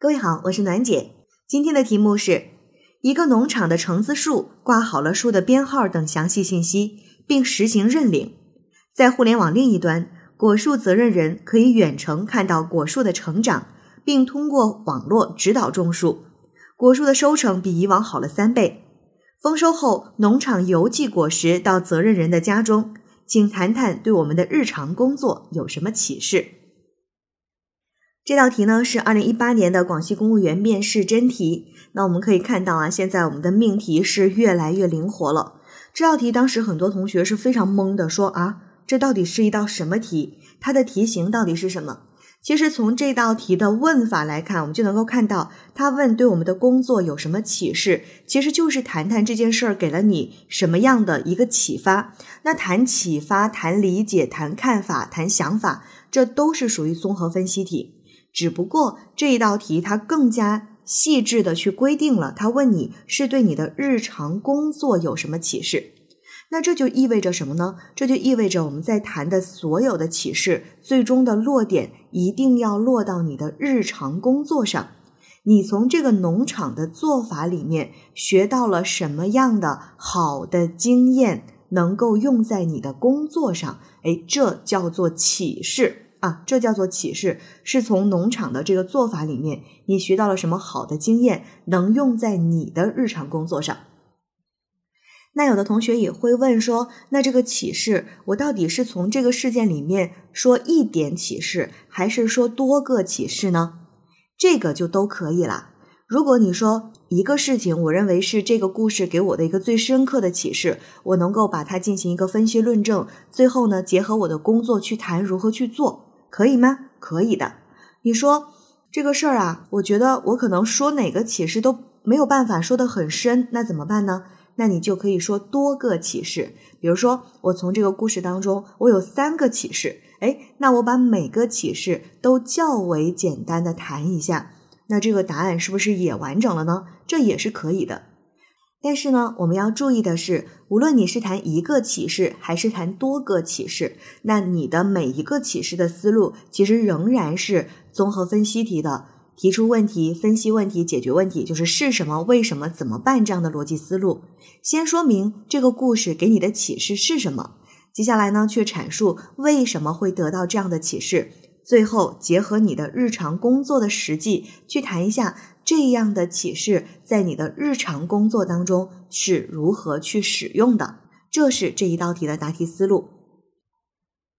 各位好，我是暖姐。今天的题目是一个农场的橙子树挂好了树的编号等详细信息，并实行认领。在互联网另一端，果树责任人可以远程看到果树的成长，并通过网络指导种树。果树的收成比以往好了三倍。丰收后，农场邮寄果实到责任人的家中。请谈谈对我们的日常工作有什么启示？这道题呢是二零一八年的广西公务员面试真题。那我们可以看到啊，现在我们的命题是越来越灵活了。这道题当时很多同学是非常懵的，说啊，这到底是一道什么题？它的题型到底是什么？其实从这道题的问法来看，我们就能够看到，他问对我们的工作有什么启示，其实就是谈谈这件事儿给了你什么样的一个启发。那谈启发、谈理解、谈看法、谈想法，这都是属于综合分析题。只不过这一道题它更加细致的去规定了，它问你是对你的日常工作有什么启示。那这就意味着什么呢？这就意味着我们在谈的所有的启示，最终的落点一定要落到你的日常工作上。你从这个农场的做法里面学到了什么样的好的经验，能够用在你的工作上？哎，这叫做启示。啊，这叫做启示，是从农场的这个做法里面，你学到了什么好的经验，能用在你的日常工作上。那有的同学也会问说，那这个启示，我到底是从这个事件里面说一点启示，还是说多个启示呢？这个就都可以了。如果你说一个事情，我认为是这个故事给我的一个最深刻的启示，我能够把它进行一个分析论证，最后呢，结合我的工作去谈如何去做。可以吗？可以的。你说这个事儿啊，我觉得我可能说哪个启示都没有办法说得很深，那怎么办呢？那你就可以说多个启示。比如说，我从这个故事当中，我有三个启示，哎，那我把每个启示都较为简单的谈一下，那这个答案是不是也完整了呢？这也是可以的。但是呢，我们要注意的是，无论你是谈一个启示还是谈多个启示，那你的每一个启示的思路其实仍然是综合分析题的，提出问题、分析问题、解决问题，就是是什么、为什么、怎么办这样的逻辑思路。先说明这个故事给你的启示是什么，接下来呢，去阐述为什么会得到这样的启示。最后，结合你的日常工作的实际，去谈一下这样的启示在你的日常工作当中是如何去使用的。这是这一道题的答题思路。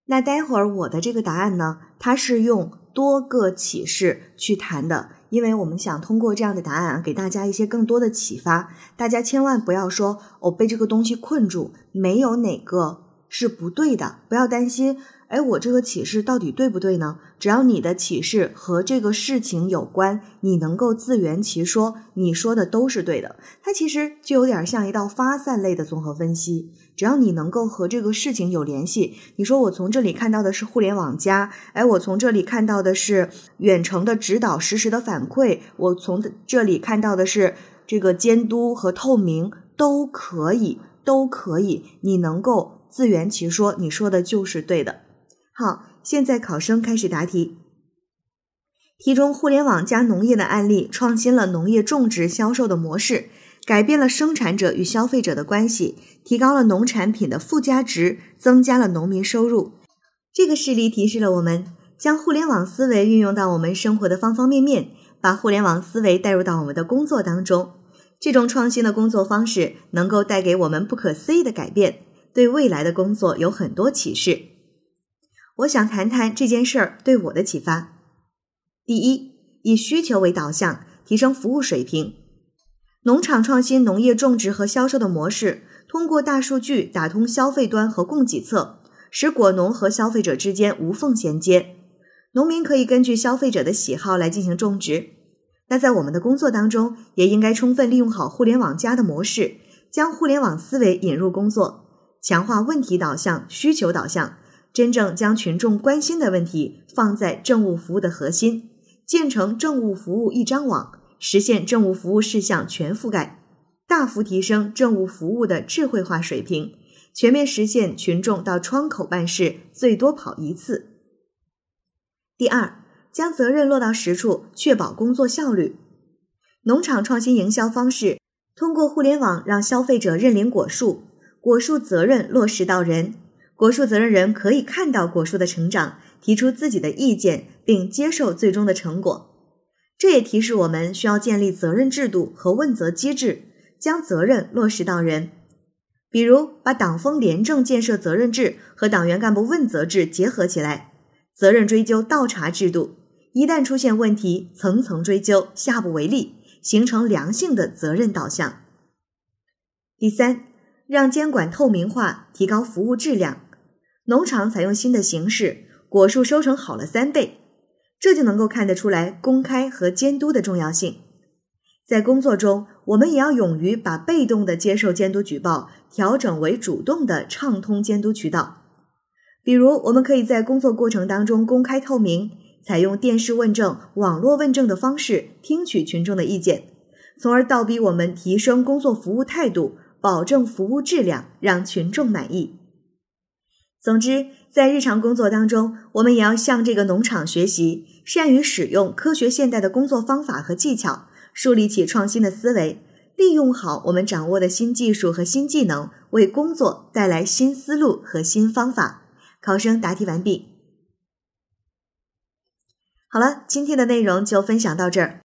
那待会儿我的这个答案呢，它是用多个启示去谈的，因为我们想通过这样的答案给大家一些更多的启发。大家千万不要说我被这个东西困住，没有哪个是不对的，不要担心。哎，我这个启示到底对不对呢？只要你的启示和这个事情有关，你能够自圆其说，你说的都是对的。它其实就有点像一道发散类的综合分析。只要你能够和这个事情有联系，你说我从这里看到的是互联网加，哎，我从这里看到的是远程的指导、实时的反馈，我从这里看到的是这个监督和透明，都可以，都可以。你能够自圆其说，你说的就是对的。好，现在考生开始答题。题中互联网加农业的案例创新了农业种植销售的模式，改变了生产者与消费者的关系，提高了农产品的附加值，增加了农民收入。这个事例提示了我们将互联网思维运用到我们生活的方方面面，把互联网思维带入到我们的工作当中。这种创新的工作方式能够带给我们不可思议的改变，对未来的工作有很多启示。我想谈谈这件事儿对我的启发。第一，以需求为导向，提升服务水平。农场创新农业种植和销售的模式，通过大数据打通消费端和供给侧，使果农和消费者之间无缝衔接。农民可以根据消费者的喜好来进行种植。那在我们的工作当中，也应该充分利用好互联网加的模式，将互联网思维引入工作，强化问题导向、需求导向。真正将群众关心的问题放在政务服务的核心，建成政务服务一张网，实现政务服务事项全覆盖，大幅提升政务服务的智慧化水平，全面实现群众到窗口办事最多跑一次。第二，将责任落到实处，确保工作效率。农场创新营销方式，通过互联网让消费者认领果树，果树责任落实到人，果树责任人可以看到果树的成长，提出自己的意见，并接受最终的成果。这也提示我们需要建立责任制度和问责机制，将责任落实到人。比如，把党风廉政建设责任制和党员干部问责制结合起来，责任追究倒查制度，一旦出现问题，层层追究，下不为例，形成良性的责任导向。第三，让监管透明化，提高服务质量。农场采用新的形式，果树收成好了三倍。这就能够看得出来公开和监督的重要性。在工作中，我们也要勇于把被动的接受监督举报调整为主动的畅通监督渠道。比如，我们可以在工作过程当中公开透明，采用电视问政、网络问政的方式听取群众的意见，从而倒逼我们提升工作服务态度，保证服务质量，让群众满意。总之，在日常工作当中，我们也要向这个农场学习，善于使用科学现代的工作方法和技巧，树立起创新的思维，利用好我们掌握的新技术和新技能，为工作带来新思路和新方法。考生答题完毕。好了，今天的内容就分享到这儿。